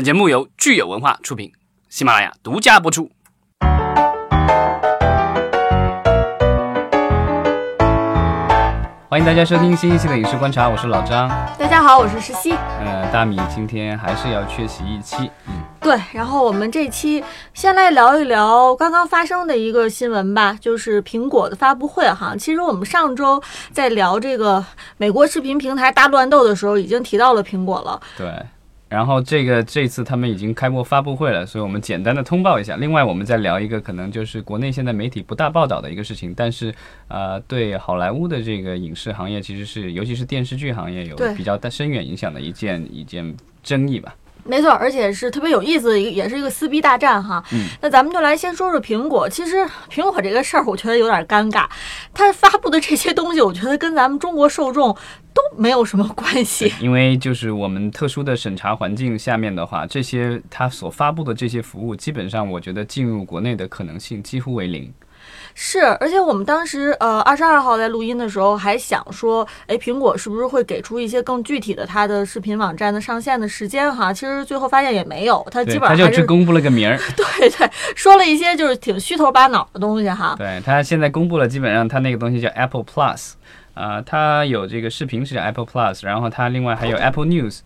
本节目由聚友文化出品，喜马拉雅独家播出。欢迎大家收听新一期的影视观察，我是老张。大家好，我是石溪。呃，大米今天还是要缺席一期。嗯，对，然后我们这期先来聊一聊刚刚发生的一个新闻吧，就是苹果的发布会哈。其实我们上周在聊这个美国视频平台大乱斗的时候，已经提到了苹果了。对。然后这个这次他们已经开过发布会了，所以我们简单的通报一下。另外，我们再聊一个可能就是国内现在媒体不大报道的一个事情，但是呃，对好莱坞的这个影视行业，其实是尤其是电视剧行业有比较深远影响的一件一件争议吧。没错，而且是特别有意思的一个，也是一个撕逼大战哈。嗯，那咱们就来先说说苹果。其实苹果这个事儿，我觉得有点尴尬。它发布的这些东西，我觉得跟咱们中国受众都没有什么关系。因为就是我们特殊的审查环境下面的话，这些它所发布的这些服务，基本上我觉得进入国内的可能性几乎为零。是，而且我们当时呃二十二号在录音的时候还想说，哎，苹果是不是会给出一些更具体的它的视频网站的上线的时间哈？其实最后发现也没有，它基本上就只公布了个名儿。对对，说了一些就是挺虚头巴脑的东西哈。对，它现在公布了，基本上它那个东西叫 Apple Plus，啊，它有这个视频是叫 Apple Plus，然后它另外还有 Apple News，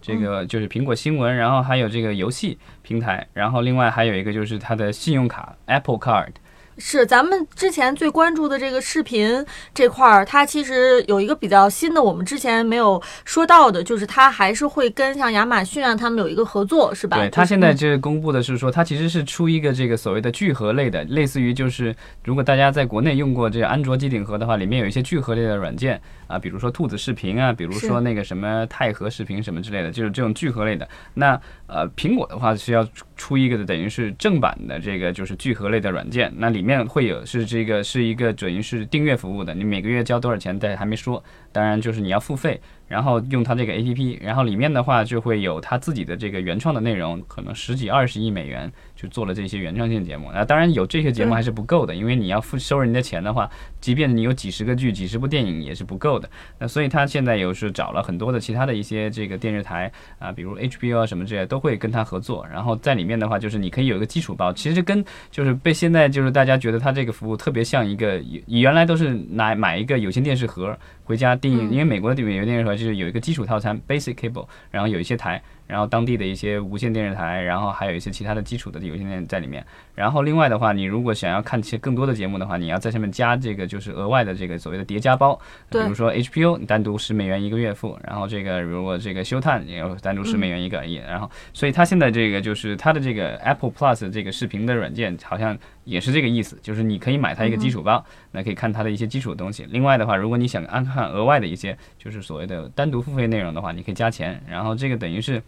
这个就是苹果新闻，然后还有这个游戏平台，然后另外还有一个就是它的信用卡 Apple Card。是咱们之前最关注的这个视频这块儿，它其实有一个比较新的，我们之前没有说到的，就是它还是会跟像亚马逊啊他们有一个合作，是吧？对，它现在这公布的是说，它其实是出一个这个所谓的聚合类的，类似于就是如果大家在国内用过这个安卓机顶盒的话，里面有一些聚合类的软件啊，比如说兔子视频啊，比如说那个什么太和视频什么之类的，就是这种聚合类的。那呃，苹果的话是要出一个的，等于是正版的这个就是聚合类的软件，那里里面会有是这个是一个准是订阅服务的，你每个月交多少钱，但还没说，当然就是你要付费。然后用它这个 A P P，然后里面的话就会有它自己的这个原创的内容，可能十几二十亿美元就做了这些原创性节目。那当然有这些节目还是不够的，因为你要付收人家钱的话，即便你有几十个剧、几十部电影也是不够的。那所以他现在有是找了很多的其他的一些这个电视台啊，比如 H B O 啊什么这些都会跟他合作。然后在里面的话，就是你可以有一个基础包，其实跟就是被现在就是大家觉得它这个服务特别像一个，原来都是拿买一个有线电视盒。回家订，因为美国的有电视盒就是有一个基础套餐 basic cable，然后有一些台。然后当地的一些无线电视台，然后还有一些其他的基础的有线电在里面。然后另外的话，你如果想要看些更多的节目的话，你要在上面加这个就是额外的这个所谓的叠加包。比如说 HBO 你单独十美元一个月付，然后这个如果这个休探也有单独十美元一个亿。然后所以它现在这个就是它的这个 Apple Plus 这个视频的软件好像也是这个意思，就是你可以买它一个基础包，那可以看它的一些基础的东西。另外的话，如果你想安看额外的一些就是所谓的单独付费内容的话，你可以加钱。然后这个等于是。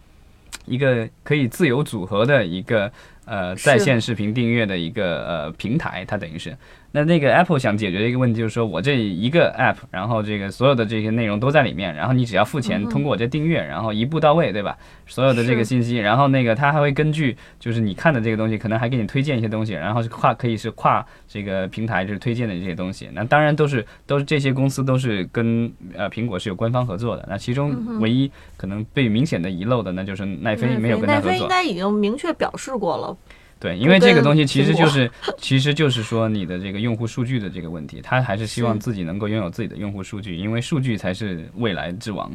一个可以自由组合的一个呃在线视频订阅的一个呃平台，它等于是。那那个 Apple 想解决的一个问题就是说，我这一个 App，然后这个所有的这些内容都在里面，然后你只要付钱，通过我这订阅，然后一步到位，对吧？所有的这个信息，然后那个它还会根据就是你看的这个东西，可能还给你推荐一些东西，然后是跨可以是跨这个平台就是推荐的这些东西。那当然都是都是这些公司都是跟呃苹果是有官方合作的。那其中唯一可能被明显的遗漏的，那就是奈飞没有跟他合作。奈飞应该已经明确表示过了。对，因为这个东西其实就是，其实就是说你的这个用户数据的这个问题，他还是希望自己能够拥有自己的用户数据，因为数据才是未来之王。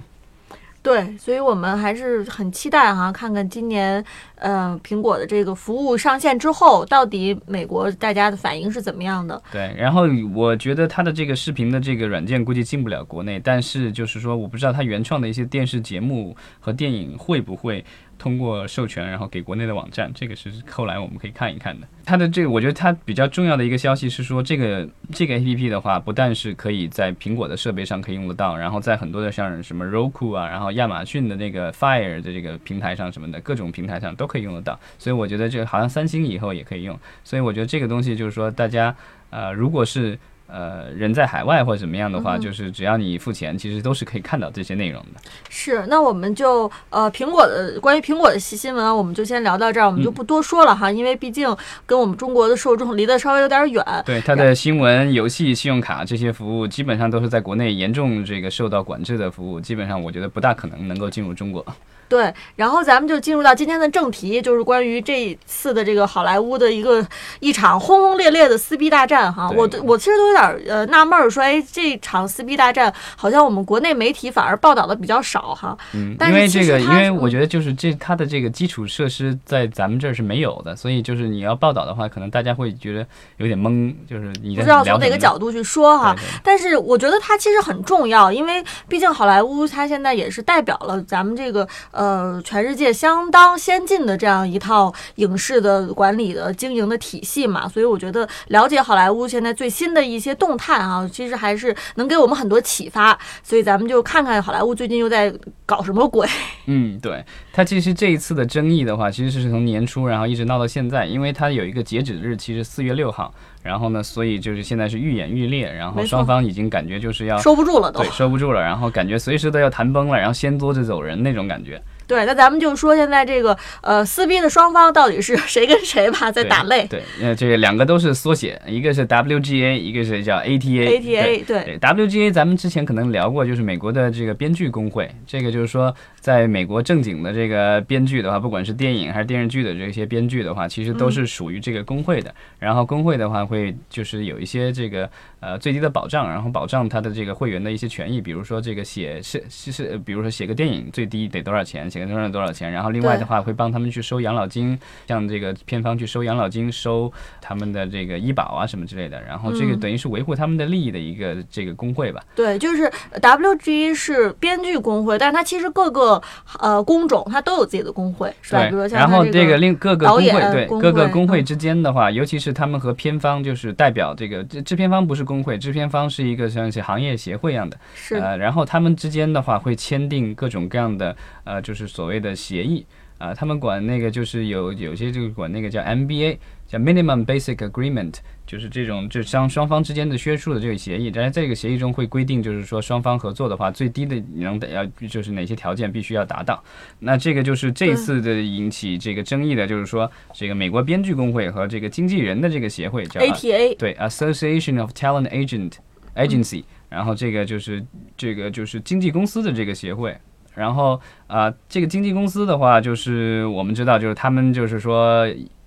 对，所以我们还是很期待哈，看看今年，呃，苹果的这个服务上线之后，到底美国大家的反应是怎么样的？对，然后我觉得它的这个视频的这个软件估计进不了国内，但是就是说，我不知道它原创的一些电视节目和电影会不会。通过授权，然后给国内的网站，这个是后来我们可以看一看的。它的这个，我觉得它比较重要的一个消息是说，这个这个 A P P 的话，不但是可以在苹果的设备上可以用得到，然后在很多的像什么 Roku 啊，然后亚马逊的那个 Fire 的这个平台上什么的各种平台上都可以用得到。所以我觉得这个好像三星以后也可以用。所以我觉得这个东西就是说，大家呃，如果是。呃，人在海外或者怎么样的话，就是只要你付钱，其实都是可以看到这些内容的。是，那我们就呃，苹果的关于苹果的新新闻，我们就先聊到这儿，我们就不多说了哈，因为毕竟跟我们中国的受众离得稍微有点远。对，它的新闻、游戏、信用卡这些服务，基本上都是在国内严重这个受到管制的服务，基本上我觉得不大可能能够进入中国。对，然后咱们就进入到今天的正题，就是关于这一次的这个好莱坞的一个一场轰轰烈烈的撕逼大战哈。对我我其实都有点呃纳闷儿，说哎，这场撕逼大战好像我们国内媒体反而报道的比较少哈。嗯，但是因为这个，因为我觉得就是这它的这个基础设施在咱们这儿是没有的，所以就是你要报道的话，可能大家会觉得有点懵，就是你不知道从哪个角度去说哈。对对但是我觉得它其实很重要，因为毕竟好莱坞它现在也是代表了咱们这个呃全世界相当先进的这样一套影视的管理的经营的体系嘛，所以我觉得了解好莱坞现在最新的一些动态啊，其实还是能给我们很多启发。所以咱们就看看好莱坞最近又在搞什么鬼。嗯，对，它其实这一次的争议的话，其实是从年初然后一直闹到现在，因为它有一个截止日期是四月六号，然后呢，所以就是现在是愈演愈烈，然后双方已经感觉就是要收不住了都对。收不住了，然后感觉随时都要谈崩了，然后掀桌子走人那种感觉。对，那咱们就说现在这个呃撕逼的双方到底是 谁跟谁吧，在打擂。对，呃，这个两个都是缩写，一个是 WGA，一个是叫 ATA。ATA 对对 WGA，咱们之前可能聊过，就是美国的这个编剧工会。这个就是说，在美国正经的这个编剧的话，不管是电影还是电视剧的这些编剧的话，其实都是属于这个工会的。然后工会的话，会就是有一些这个呃最低的保障，然后保障他的这个会员的一些权益，比如说这个写是是是，比如说写个电影最低得多少钱，写个多少多少钱，然后另外的话会帮他们去收养老金，像这个片方去收养老金、收他们的这个医保啊什么之类的，然后这个嗯等于是维护他们的利益的一个这个工会吧。对，就是 WG 是编剧工会，但是它其实各个呃工种它都有自己的工会，是吧？对比如，像然后这个另各个工会对各个工会之间的话，尤其是他们和片方就是代表这个制制片方不是工会，制片方是一个像是行业协会一样的，是。呃，然后他们之间的话会签订各种各样的呃，就是所谓的协议。啊、他们管那个就是有有些就管那个叫 MBA，叫 Minimum Basic Agreement，就是这种就双双方之间的约束的这个协议。但是这个协议中会规定，就是说双方合作的话，最低的你能得要就是哪些条件必须要达到。那这个就是这次的引起这个争议的，就是说这个美国编剧工会和这个经纪人的这个协会叫 ATA，对，Association of Talent Agent Agency，、然后这个就是这个就是经纪公司的这个协会。然后啊、这个经纪公司的话，就是我们知道，就是他们就是说。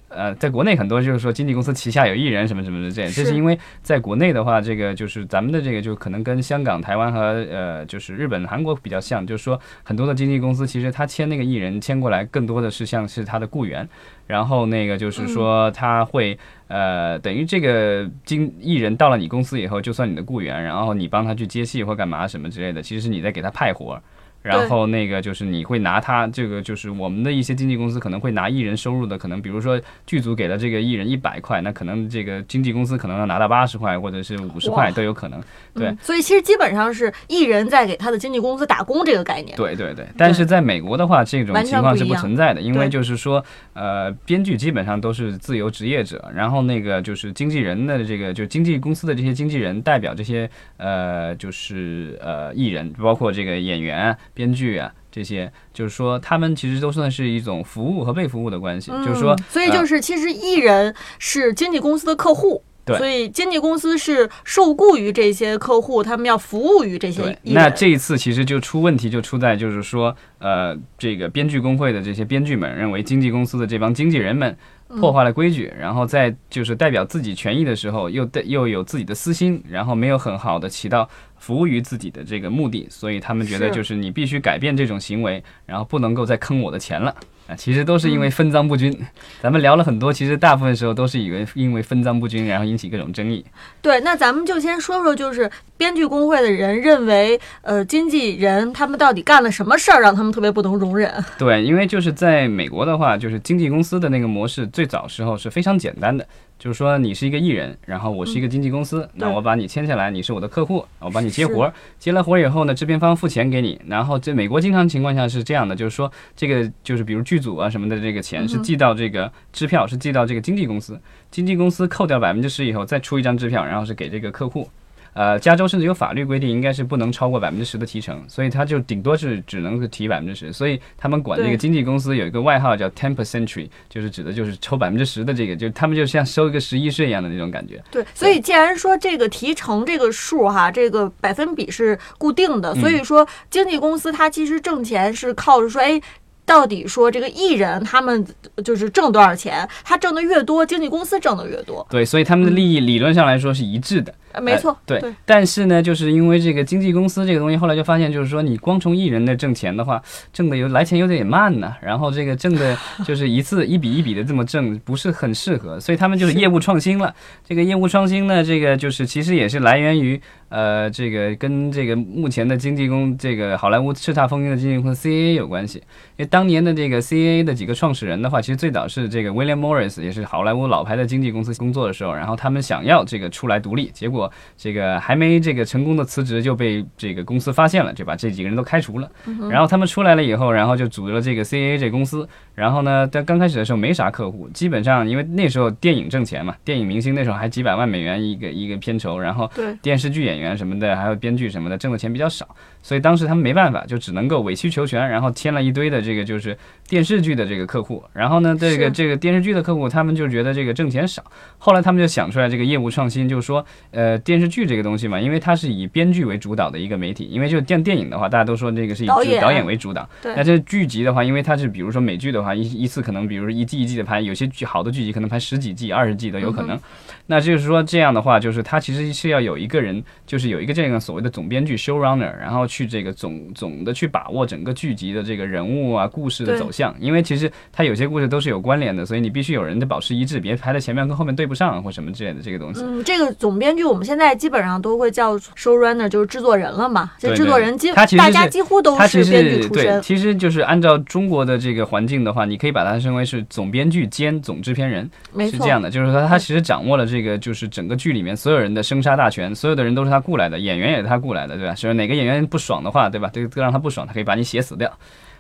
呃，在国内很多就是说经纪公司旗下有艺人什么什么的这样，这是是因为在国内的话，这个就是咱们的这个就可能跟香港、台湾和呃就是日本、韩国比较像，就是说很多的经纪公司其实他签那个艺人签过来，更多的是像是他的雇员，然后那个就是说他会呃等于这个经艺人到了你公司以后，就算你的雇员，然后你帮他去接戏或干嘛什么之类的，其实是你在给他派活儿。然后那个就是你会拿他这个就是我们的一些经纪公司可能会拿艺人收入的，可能比如说剧组给了这个艺人一百块，那可能这个经纪公司可能要拿到八十块或者是五十块都有可能。对嗯，所以其实基本上是艺人在给他的经纪公司打工这个概念。对对对，但是在美国的话，这种情况是不存在的，因为就是说，呃，编剧基本上都是自由职业者，然后那个就是经纪人的这个，就经纪公司的这些经纪人代表这些呃，就是呃艺人，包括这个演员啊、编剧啊。这些就是说，他们其实都算是一种服务和被服务的关系，就是说嗯，所以就呃是其实艺人是经纪公司的客户。对所以经纪公司是受雇于这些客户，他们要服务于这些，艺人。那这一次其实就出问题，就出在就是说，呃，这个编剧工会的这些编剧们认为经纪公司的这帮经纪人们破坏了规矩，然后在就是代表自己权益的时候，又带又有自己的私心，然后没有很好的起到服务于自己的这个目的，所以他们觉得就是你必须改变这种行为，然后不能够再坑我的钱了。啊，其实都是因为分赃不均。咱们聊了很多，其实大部分时候都是以为因为分赃不均，然后引起各种争议。对，那咱们就先说说，就是编剧工会的人认为，呃，经纪人他们到底干了什么事儿，让他们特别不能容忍？对，因为就是在美国的话，就是经纪公司的那个模式，最早时候是非常简单的，就是说你是一个艺人，然后我是一个经纪公司，那我把你签下来，你是我的客户，我帮你接活儿，接了活儿以后呢，制片方付钱给你，然后这美国经常情况下是这样的，就是说这个就是比如剧组啊什么的这个钱是寄到这个支票是寄到这个经纪公司，经纪公司扣掉百分之十以后再出一张支票，然后是给这个客户。呃，加州甚至有法律规定，应该是不能超过百分之十的提成，所以他就顶多是只能够提百分之十，所以他们管这个经纪公司有一个外号叫 ten percentry，就是指的就是抽百分之十的这个，就他们就像收一个十一税一样的那种感觉。对，所以既然说这个提成这个数哈，这个百分比是固定的，所以说经纪公司它其实挣钱是靠着说，哎。到底说这个艺人他们就是挣多少钱，他挣的越多，经纪公司挣的越多。对，所以他们的利益理论上来说是一致的。呃没错，对，但是呢，就是因为这个经纪公司这个东西，后来就发现，就是说你光从艺人那挣钱的话，挣的有来钱有点慢呢，然后这个挣的 就是一次一笔一笔的这么挣，不是很适合，所以他们就是业务创新了。这个业务创新呢，这个就是其实也是来源于呃，这个跟这个目前的经纪公这个好莱坞叱咤风云的经纪公司 CAA 有关系。因为当年的这个 CAA 的几个创始人的话，其实最早是这个 William Morris，也是好莱坞老牌的经纪公司工作的时候，然后他们想要这个出来独立，结果这个还没这个成功的辞职就被这个公司发现了，就把这几个人都开除了。然后他们出来了以后，然后就组织了这个 CAA 这公司。然后呢，但刚开始的时候没啥客户，基本上因为那时候电影挣钱嘛，电影明星那时候还几百万美元一个一个片酬，然后电视剧演员什么的，还有编剧什么的，挣的钱比较少，所以当时他们没办法，就只能够委曲求全，然后签了一堆的这个就是电视剧的这个客户。然后呢，这个这个电视剧的客户，他们就觉得这个挣钱少，后来他们就想出来这个业务创新，就是说，呃，电视剧这个东西嘛，因为它是以编剧为主导的一个媒体，因为就电电影的话，大家都说这个是以导演。为主导，对。那这剧集的话，因为它是比如说美剧的话，一一次可能比如说一季一季的拍，有些剧好的剧集可能拍十几季、二十季都有可能。那就是说这样的话，就是他其实是要有一个人，就是有一个这个所谓的总编剧 showrunner，然后去这个总总的去把握整个剧集的这个人物啊、故事的走向，因为其实它有些故事都是有关联的，所以你必须有人得保持一致，别排在前面跟后面对不上或什么之类的这个东西。嗯，这个总编剧我们现在基本上都会叫 showrunner，就是制作人了嘛。这对制作人几他其实大家几乎都是编剧出对，身。其实就是按照中国的这个环境的话，你可以把它称为是总编剧兼总制片人，是这样的，就是说他其实掌握了这个就是整个剧里面所有人的生杀大权，所有的人都是他雇来的，演员也是他雇来的，对吧？是哪个演员不爽的话，对吧？这个让他不爽，他可以把你写死掉。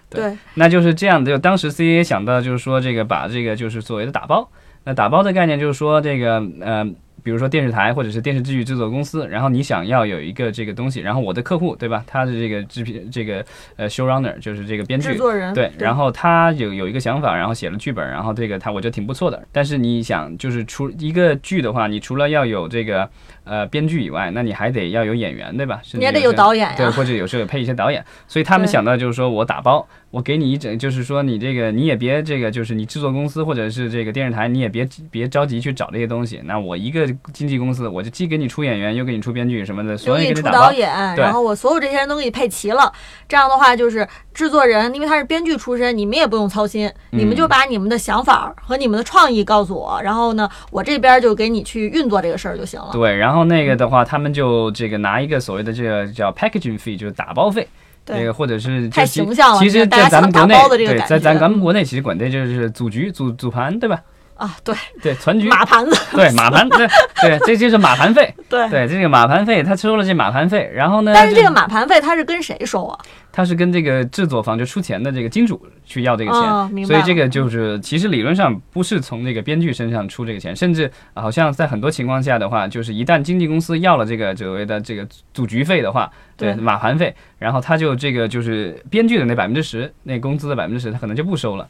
对对，那就是这样的。就当时 CAA 想到就是说这个把这个就是所谓的打包，那打包的概念就是说这个呃。比如说电视台或者是电视剧制作公司，然后你想要有一个这个东西，然后我的客户对吧？他的这个制片这个呃 showrunner 就是这个编剧制，作人对，然后他有有一个想法，然后写了剧本，然后这个他我觉得挺不错的。但是你想，就是除一个剧的话，你除了要有这个呃编剧以外，那你还得要有演员，对吧？你也得有导演呀对，或者有时候有配一些导演。所以他们想到就是说我打包，我给你一整，就是说你这个你也别这个，就是你制作公司或者是这个电视台，你也别别着急去找这些东西。那我一个经纪公司，我就既给你出演员，又给你出编剧什么的，又所以给你出。导演，然后我所有这些人都给你配齐了。这样的话，就是制作人，因为他是编剧出身，你们也不用操心，你们嗯就把你们的想法和你们的创意告诉我，然后呢，我这边就给你去运作这个事儿就行了。对，然后那个的话，他们就这个拿一个所谓的这个叫 packaging fee，就是打包费。这对个或者是太就形象了其实，大家在咱们国内想打包的这，个对，在咱咱们国内其实管这就是组局、组组盘，对吧？啊，对，对，存局，马盘子，对马盘，对对，这就是马盘费。对。对，这个马盘费，他收了这马盘费，然后呢，但是这个马盘费他是跟谁收啊？他是跟这个制作方就出钱的这个金主去要这个钱，哦所以这个就是其实理论上不是从这个编剧身上出这个钱，甚至好像在很多情况下的话，就是一旦经纪公司要了这个所谓的这个组局费的话，对对马盘费，然后他就这个就是编剧的那百分之十，那工资的百分之十，他可能就不收了。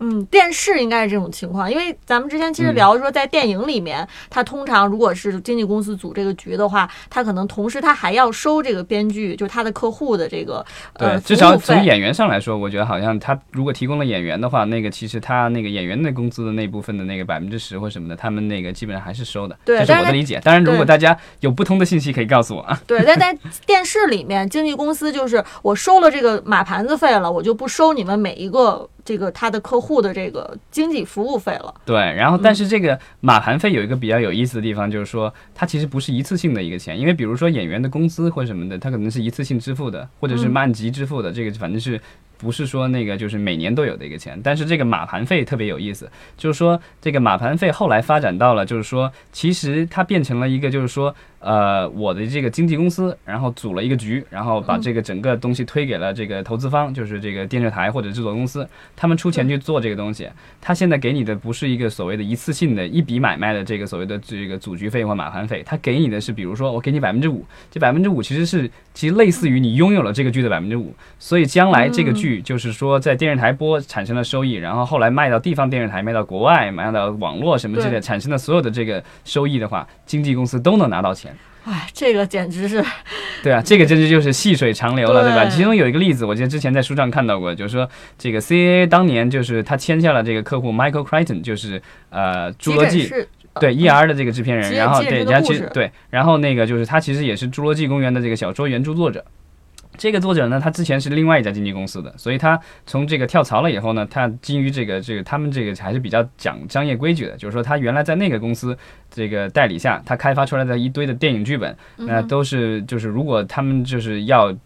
嗯，电视应该是这种情况，因为咱们之前其实嗯聊说，在电影里面，他通常如果是经纪公司组这个局的话，他可能同时他还要收这个编剧，就是他的客户的这个对，呃至少。从演员上来说，我觉得好像他如果提供了演员的话，那个其实他那个演员的工资的那部分的那个百分之十或什么的，他们那个基本上还是收的。对这是我的理解。当然，如果大家有不同的信息，可以告诉我啊。对，但在电视里面，经纪公司就是我收了这个马盘子费了，我就不收你们每一个这个他的客户的这个经济服务费了。对，然后嗯但是这个马盘费有一个比较有意思的地方，就是说它其实不是一次性的一个钱，因为比如说演员的工资或什么的，它可能是一次性支付的，或者是嗯按级支付的，这个反正是。不是说那个就是每年都有的一个钱，但是这个马盘费特别有意思，就是说这个马盘费后来发展到了，就是说其实它变成了一个就是说呃我的这个经纪公司，然后组了一个局，然后把这个整个东西推给了这个投资方，就是这个电视台或者制作公司，他们出钱去做这个东西。他现在给你的不是一个所谓的一次性的一笔买卖的这个所谓的这个组局费或买盘费，他给你的是比如说我给你百分之五，这百分之五其实是其实类似于你拥有了这个剧的百分之五，所以将来这个剧就是说在电视台播产生了收益，然后后来卖到地方电视台、卖到国外、卖到网络什么之类产生的所有的这个收益的话，经纪公司都能拿到钱。钱。哎，这个简直是，对啊，这个简直就是细水长流了，对吧？其中有一个例子，我记得之前在书上看到过，就是说这个 CAA 当年就是他签下了这个客户 Michael Crichton，就是呃侏罗纪。对 E.R. 的这个制片人，急然后对，然后其实对，然后那个就是他其实也是《侏罗纪公园》的这个小说原著作者。这个作者呢，他之前是另外一家经纪公司的，所以他从这个跳槽了以后呢，他基于这个这个他们这个还是比较讲商业规矩的，就是说他原来在那个公司这个代理下，他开发出来的一堆的电影剧本，那都是就是如果他们就是要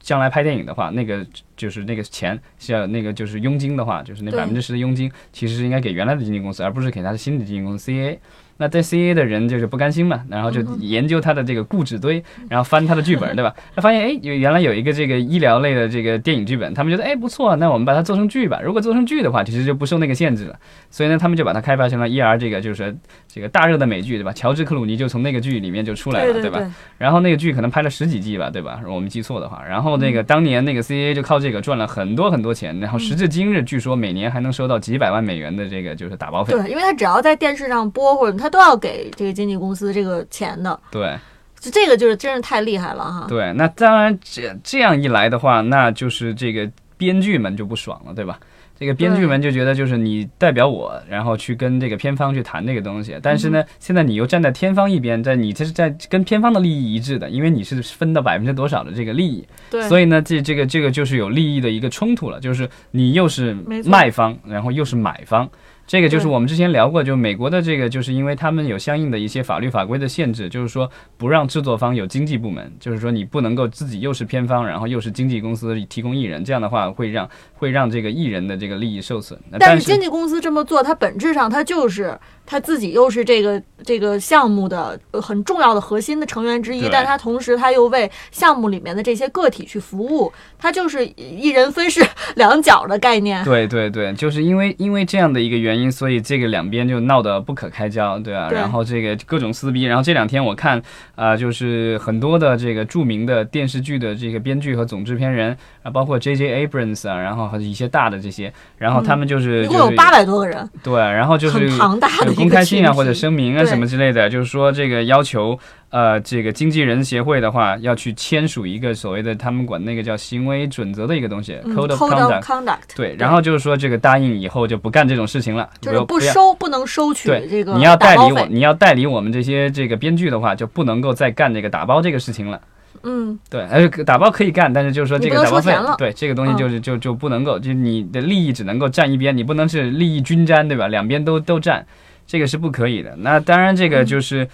将来拍电影的话，那个就是那个钱是要那个就是佣金的话，就是那百分之十的佣金，其实是应该给原来的经纪公司，而不是给他的新的经纪公司 CAA。那在 CA 的人就是不甘心嘛，然后就研究他的这个固执堆，然后翻他的剧本，对吧？他发现哎，有原来有一个这个医疗类的这个电影剧本，他们觉得哎不错，那我们把它做成剧吧。如果做成剧的话，其实就不受那个限制了。所以呢，他们就把它开发成了 ER 这个就是这个大热的美剧，对吧？乔治克鲁尼就从那个剧里面就出来了，吧？对吧，然后那个剧可能拍了十几季吧，对吧？如果我没记错的话。然后那嗯个当年那个 CAA 就靠这个赚了很多很多钱，然后时至今日，据说每年还能收到几百万美元的这个就是打包费。对，因为他只要在电视上播或者他都要给这个经纪公司这个钱的，对就这个就是真是太厉害了哈。对，那当然这这样一来的话，那就是这个编剧们就不爽了，对吧？这个编剧们就觉得就是你代表我，然后去跟这个片方去谈这个东西，但是呢，现在你又站在片方一边，在你这是在跟片方的利益一致的，因为你是分到百分之多少的这个利益，对，所以呢，这这个这个就是有利益的一个冲突了，就是你又是卖方，然后又是买方。这个就是我们之前聊过，就美国的这个，就是因为他们有相应的一些法律法规的限制，就是说不让制作方有经纪部门，就是说你不能够自己又是片方，然后又是经纪公司提供艺人，这样的话会让 会让这个艺人的这个利益受损。但是是经纪公司这么做，它本质上它就是他自己又是这个这个项目的呃很重要的核心的成员之一，但他同时他又为项目里面的这些个体去服务，他就是一人分饰两角的概念。对对对，就是因为因为这样的一个原因，所以这个两边就闹得不可开交，对吧、对。然后这个各种撕逼，然后这两天我看啊、就是很多的这个著名的电视剧的这个编剧和总制片人啊，包括 J.J. Abrams 啊，然后和一些大的这些，然后他们就是、就是嗯一共有八百多个人，对，然后就是很庞大的有公开信啊或者声明啊什么之类的，就是说这个要求呃这个经纪人协会的话要去签署一个所谓的他们管那个叫行为准则的一个东西、嗯 Code of Conduct。Conduct，对，然后就是说这个答应以后就不干这种事情了，就是不要收不能收取对这个你要代理我，你要代理我们这些这个编剧的话，就不能够再干这个打包这个事情了。嗯，对，而且打包可以干，但是就是说这个打包费对这个东西嗯就是就就不能够，就是你的利益只能够占一边，你不能是利益均沾，对吧？两边都都占，这个是不可以的。那当然，这个就是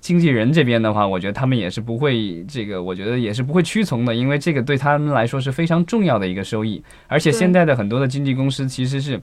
经纪人这边的话，我觉得他们也是不会这个，我觉得也是不会屈从的，因为这个对他们来说是非常重要的一个收益。而且现在的很多的经纪公司其实是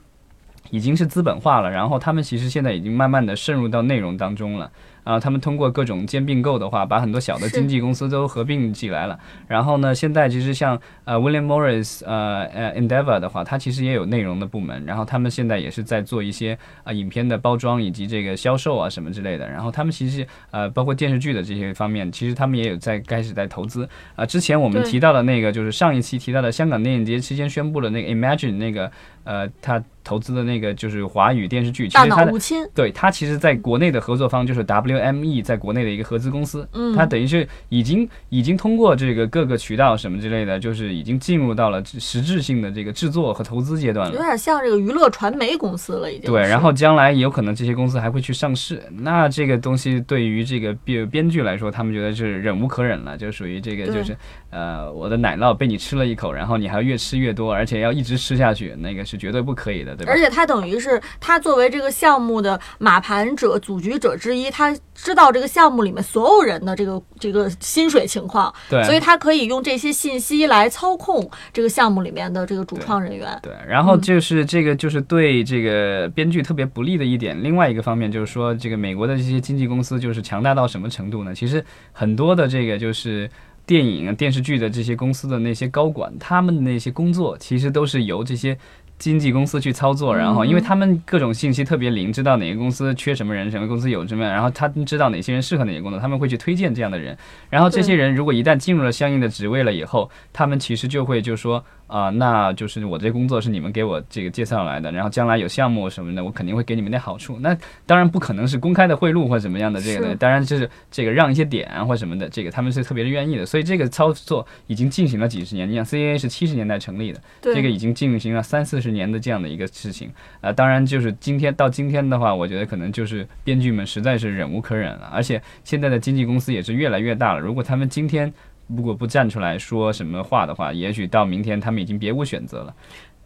已经是资本化了，然后他们其实现在已经慢慢的渗入到内容当中了。啊，他们通过各种兼并购的话，把很多小的经纪公司都合并起来了。然后呢，现在其实像呃 William Morris 呃呃 Endeavor 的话，它其实也有内容的部门，然后他们现在也是在做一些啊、影片的包装以及这个销售啊什么之类的。然后他们其实呃包括电视剧的这些方面，其实他们也有在开始在投资啊、之前我们提到的那个就是上一期提到的香港电影节期间宣布的那个 Imagine 那个呃他投资的那个就是华语电视剧，其大实他的对他其实在国内的合作方就是 WME，在国内的一个合资公司，嗯他等于是已经已经通过这个各个渠道什么之类的，就是已经进入到了实质性的这个制作和投资阶段了。有点像这个娱乐传媒公司了，已经。对，然后将来有可能这些公司还会去上市，那这个东西对于这个编编剧来说，他们觉得是忍无可忍了，就属于这个就是呃我的奶酪被你吃了一口，然后你还要越吃越多，而且要一直吃下去，那个是绝对不可以的，对吧？而且他等于是他作为这个项目的马盘者、组局者之一，他知道这个项目里面所有人的这个这个薪水情况，对，所以他可以用这些信息来操控这个项目里面的这个主创人员。对，然后就是这个就是对这个编剧特别不利的一点。另外一个方面就是说，这个美国的这些经纪公司就是强大到什么程度呢？其实很多的这个就是。电影、电视剧的这些公司的那些高管，他们的那些工作其实都是由这些经纪公司去操作，然后因为他们各种信息特别灵，知道哪个公司缺什么人，什么公司有什么，然后他们知道哪些人适合哪些工作，他们会去推荐这样的人。然后这些人如果一旦进入了相应的职位了以后，他们其实就会就说啊、那就是我这工作是你们给我这个介绍来的，然后将来有项目什么的，我肯定会给你们点好处。那当然不可能是公开的贿赂或怎么样的这个的，当然就是这个让一些点啊或什么的，这个他们是特别愿意的。所以这个操作已经进行了几十年。你想 CAA 是七十年代成立的，这个已经进行了三四十年的这样的一个事情啊、当然就是今天到今天的话，我觉得可能就是编剧们实在是忍无可忍了，而且现在的经纪公司也是越来越大了。如果他们今天如果不站出来说什么话的话，也许到明天他们已经别无选择了。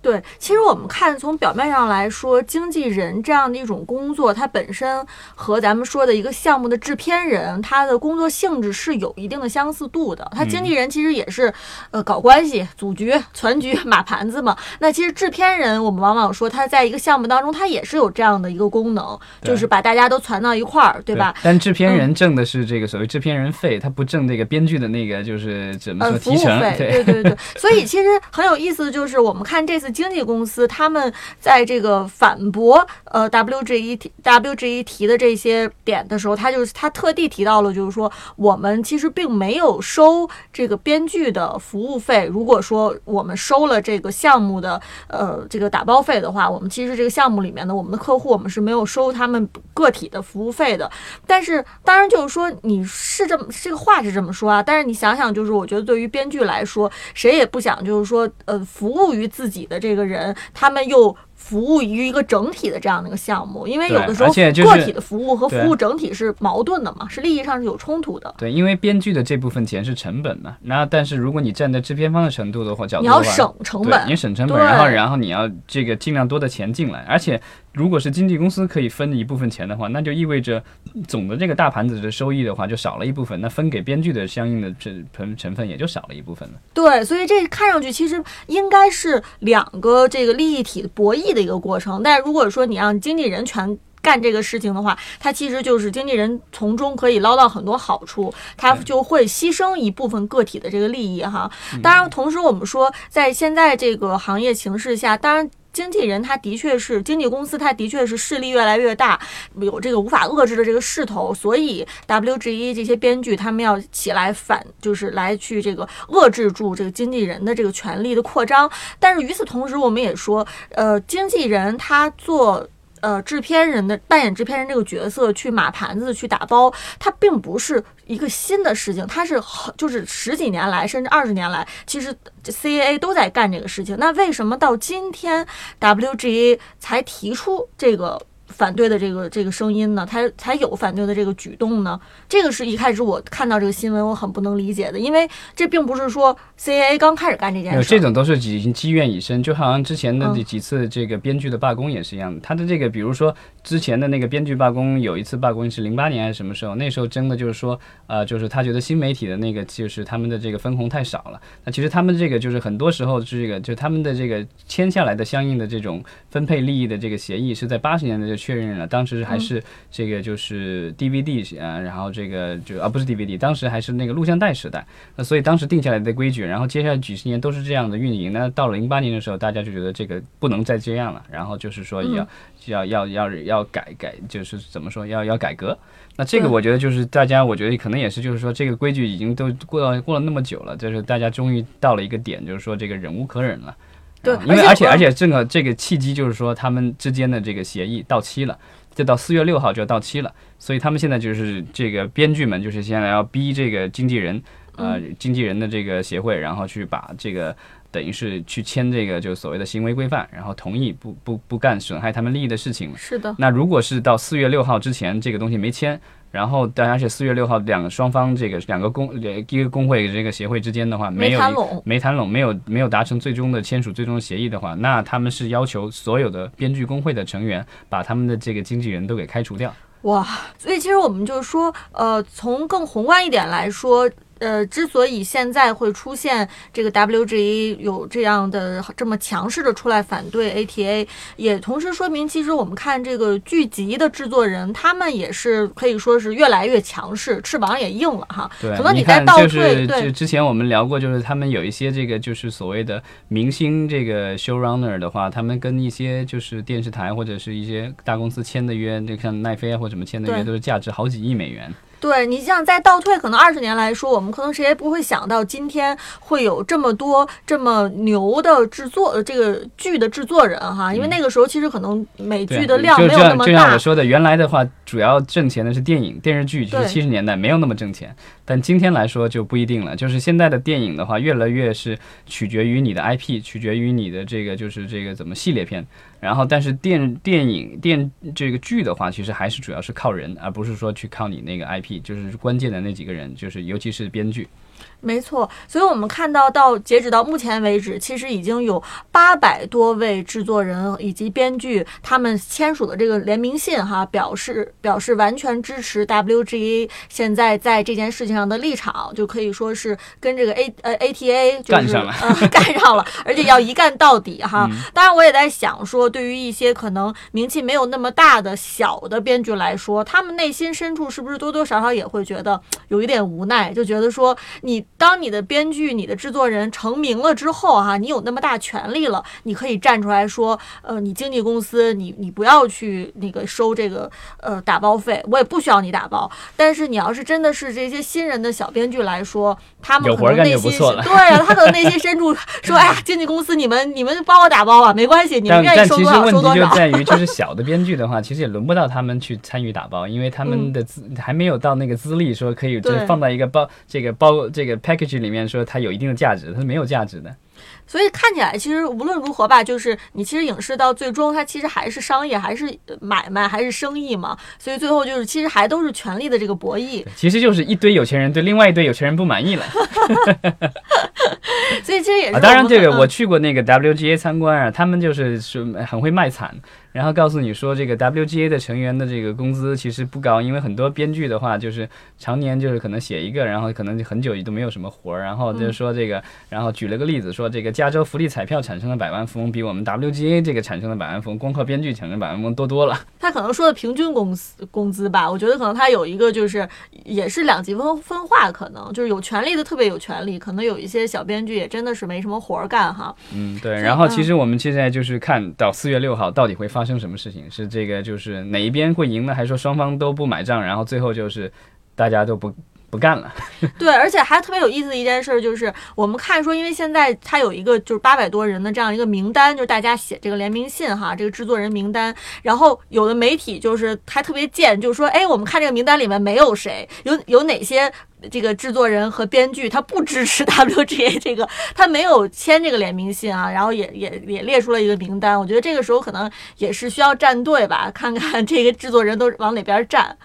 对，其实我们看从表面上来说，经纪人这样的一种工作，它本身和咱们说的一个项目的制片人，他的工作性质是有一定的相似度的。他经纪人其实也是，呃，搞关系、组局、攒局、码盘子嘛。那其实制片人，我们往往说他在一个项目当中，他也是有这样的一个功能，就是把大家都攒到一块儿，对吧？但制片人挣的是这个所谓制片人费，他不挣这个编剧的那个就是怎么呃，说服务提成？费，对对对，所以其实很有意思的就是，我们看这次经纪公司他们在这个反驳呃 WGEWGE 提的这些点的时候，他就是他特地提到了，就是说我们其实并没有收这个编剧的服务费。如果说我们收了这个项目的呃这个打包费的话，我们其实这个项目里面的我们的客户，我们是没有收他们个体的服务费的。但是当然就是说你是这么这个话是这么说啊，但是你想想，就是我觉得对于编剧来说，谁也不想就是说呃服务于自己的这个人，他们又。服务于一个整体的这样的一个项目，因为有的时候就是个体的服务和服务整体是矛盾的嘛，是利益上是有冲突的。对，因为编剧的这部分钱是成本嘛，那但是如果你站在制片方的程度的话，角度的话，你要省成，本你，省成本，然后然后你要这个尽量多的钱进来，而且如果是经纪公司可以分一部分钱的话，那就意味着总的这个大盘子的收益的话就少了一部分，那分给编剧的相应的这成成分也就少了一部分了。对，所以这看上去其实应该是两个这个利益体博弈的一个过程。但是如果说你让经纪人全干这个事情的话，他其实就是经纪人从中可以捞到很多好处，他就会牺牲一部分个体的这个利益哈。当然，同时我们说，在现在这个行业形势下，当然。经纪人他的确是经纪公司，他的确是势力越来越大，有这个无法遏制的这个势头，所以 WGE 这些编剧他们要起来反，就是来去这个遏制住这个经纪人的这个权力的扩张。但是与此同时，我们也说，呃，经纪人他做。呃，制片人的扮演制片人这个角色去码盘子、去打包，它并不是一个新的事情，它是很就是十几年来甚至二十年来，其实 CAA 都在干这个事情。那为什么到今天 WGA 才提出这个反对的这个这个声音呢？他才有反对的这个举动呢？这个是一开始我看到这个新闻我很不能理解的，因为这并不是说 CAA 刚开始干这件事，这种都是已经积怨已深，就好像之前的几次这个编剧的罢工也是一样的。他的这个，比如说之前的那个编剧罢工，有一次罢工是零八年还是什么时候？那时候争的就是说，呃，就是他觉得新媒体的那个就是他们的这个分红太少了。那其实他们这个就是很多时候是这个就他们的这个签下来的相应的这种分配利益的这个协议是在八十年代就确认了，当时还是这个就是 DVD 啊，然后这个就啊不是 DVD，当时还是那个录像带时代。那所以当时定下来的规矩，然后接下来几十年都是这样的运营。那到了零八年的时候，大家就觉得这个不能再这样了，然后就是说要、要要要要改改，就是怎么说要要改革。那这个我觉得就是大家，我觉得可能也是就是说这个规矩已经都过了过了那么久了，就是大家终于到了一个点，就是说这个忍无可忍了。对啊因为而且而且而且正好这个契机就是说他们之间的这个协议到期了，这到四月六号就要到期了，所以他们现在就是这个编剧们就是现在要逼这个经纪人，呃，经纪人的这个协会，然后去把这个等于是去签这个就所谓的行为规范，然后同意不不不干损害他们利益的事情。是的，那如果是到四月六号之前这个东西没签，然后但而且四月六号两个双方这个两个工一个工会这个协会之间的话没有没谈拢没谈拢，没有没有达成最终的签署最终的协议的话，那他们是要求所有的编剧工会的成员把他们的这个经纪人都给开除掉。哇，所以其实我们就是说，呃，从更宏观一点来说，呃，之所以现在会出现这个 WGA 有这样的这么强势的出来反对 ATA，也同时说明，其实我们看这个剧集的制作人，他们也是可以说是越来越强势，翅膀也硬了哈。对，可能你在倒退，就是对就之前我们聊过，就是他们有一些这个就是所谓的明星这个 showrunner 的话，他们跟一些就是电视台或者是一些大公司签的约，就像奈飞啊或者什么签的约，都是价值好几亿美元。对你像再倒退可能二十年来说，我们可能谁也不会想到今天会有这么多这么牛的制作这个剧的制作人哈，因为那个时候其实可能美剧的量没有那么大。就像我说的，原来的话主要挣钱的是电影电视剧，就是七十年代没有那么挣钱，但今天来说就不一定了。就是现在的电影的话，越来越是取决于你的 IP，取决于你的这个就是这个怎么系列片。然后，但是电电影电这个剧的话，其实还是主要是靠人，而不是说去靠你那个 IP，就是关键的那几个人，就是尤其是编剧。没错，所以我们看到到截止到目前为止，其实已经有八百多位制作人以及编剧他们签署的这个联名信，哈，表示表示完全支持 WGA 现在在这件事情上的立场，就可以说是跟这个 A 呃 ATA 干上了，干上了，而且要一干到底哈。当然，我也在想说，对于一些可能名气没有那么大的小的编剧来说，他们内心深处是不是多多少少也会觉得有一点无奈，就觉得说你。当你的编剧、你的制作人成名了之后，哈，你有那么大权利了，你可以站出来说，呃，你经纪公司，你你不要去那个收这个呃打包费，我也不需要你打包。但是你要是真的是这些新人的小编剧来说，他们可能内心对呀，他可能内心深处说，哎呀，经纪公司你们你们帮我打包吧，没关系，你们愿意收多少收多少。但其实问题就在于，就是小的编剧的话，其实也轮不到他们去参与打包，因为他们的资还没有到那个资历，说可以就是放到一个包这个包这个。package 里面说它有一定的价值，它是没有价值的。所以看起来，其实无论如何吧，就是你其实影视到最终，它其实还是商业，还是买卖，还是生意嘛。所以最后就是，其实还都是权力的这个博弈。其实就是一堆有钱人对另外一堆有钱人不满意了。所以其实也是。当然，这个我去过那个 WGA 参观啊，他们就是是很会卖惨。然后告诉你说，这个 WGA 的成员的这个工资其实不高，因为很多编剧的话就是常年就是可能写一个，然后可能很久都没有什么活儿。然后就是说这个，然后举了个例子说，这个加州福利彩票产生的百万富翁比我们 WGA 这个产生的百万富翁，光靠编剧产生百万富翁多多了。他可能说的平均工资工资吧，我觉得可能他有一个就是也是两极分分化，可能就是有权利的特别有权利，可能有一些小编剧也真的是没什么活儿干哈。嗯，对。然后其实我们现在就是看到四月六号到底会发。发生什么事情？是这个，就是哪一边会赢呢？还是说双方都不买账，然后最后就是大家都不不干了？对，而且还特别有意思的一件事就是，我们看说，因为现在他有一个就是八百多人的这样一个名单，就是大家写这个联名信哈，这个制作人名单。然后有的媒体就是还特别贱，就是说，哎，我们看这个名单里面没有谁，有 有哪些？这个制作人和编剧他不支持 WGA 这个，他没有签这个联名信啊，然后也也也列出了一个名单。我觉得这个时候可能也是需要站队吧，看看这个制作人都往哪边站。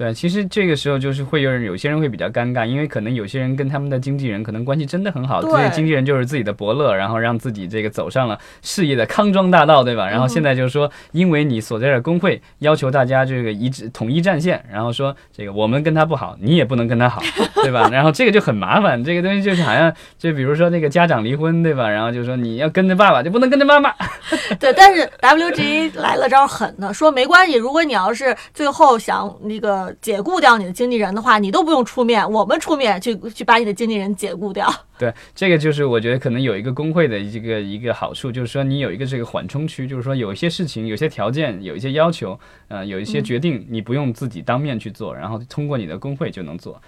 对，其实这个时候就是会有人，有些人会比较尴尬，因为可能有些人跟他们的经纪人可能关系真的很好，所以经纪人就是自己的伯乐，然后让自己这个走上了事业的康庄大道，对吧？然后现在就是说，因为你所在的工会要求大家这个一致统一战线，然后说这个我们跟他不好，你也不能跟他好，对吧？然后这个就很麻烦，这个东西就是好像就比如说那个家长离婚，对吧？然后就说你要跟着爸爸，就不能跟着妈妈。对，但是 WG 来了招狠的，说没关系，如果你要是最后想那个。解雇掉你的经纪人的话，你都不用出面，我们出面去去把你的经纪人解雇掉。对，这个就是我觉得可能有一个工会的一个一个好处，就是说你有一个这个缓冲区，就是说有一些事情、有些条件、有一些要求，嗯，有一些决定，你不用自己当面去做，然后通过你的工会就能做。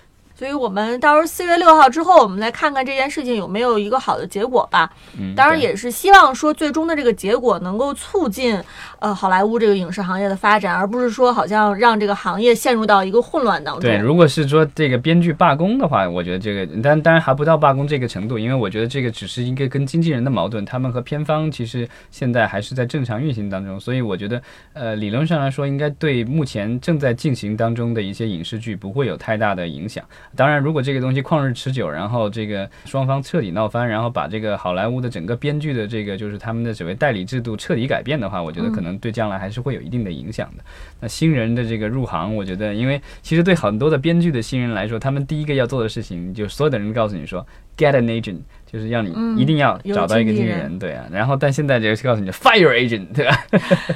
所以我们到时候四月六号之后，我们来看看这件事情有没有一个好的结果吧。嗯，当然也是希望说最终的这个结果能够促进呃好莱坞这个影视行业的发展，而不是说好像让这个行业陷入到一个混乱当中。对，如果是说这个编剧罢工的话，我觉得这个，但当然还不到罢工这个程度，因为我觉得这个只是一个跟经纪人的矛盾，他们和片方其实现在还是在正常运行当中，所以我觉得呃理论上来说，应该对目前正在进行当中的一些影视剧不会有太大的影响。当然，如果这个东西旷日持久，然后这个双方彻底闹翻，然后把这个好莱坞的整个编剧的这个就是他们的所谓代理制度彻底改变的话，我觉得可能对将来还是会有一定的影响的。那新人的这个入行，我觉得，因为其实对很多的编剧的新人来说，他们第一个要做的事情，就所有的人告诉你说，get an agent。就是要你一定要找到一个经纪人，对啊，然后但现在就告诉你 fire agent，对吧？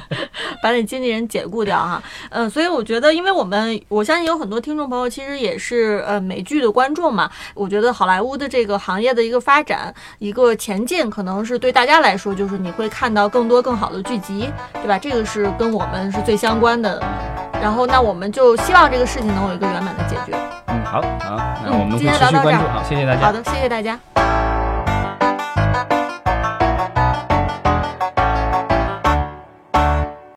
把你经纪人解雇掉哈，嗯，所以我觉得，因为我们我相信有很多听众朋友其实也是呃美剧的观众嘛，我觉得好莱坞的这个行业的一个发展一个前进，可能是对大家来说，就是你会看到更多更好的剧集，对吧？这个是跟我们是最相关的。然后那我们就希望这个事情能有一个圆满的解决。嗯，好好，那嗯我们会今天持续关注。聊到这儿好，谢谢大家好。的，谢谢大家。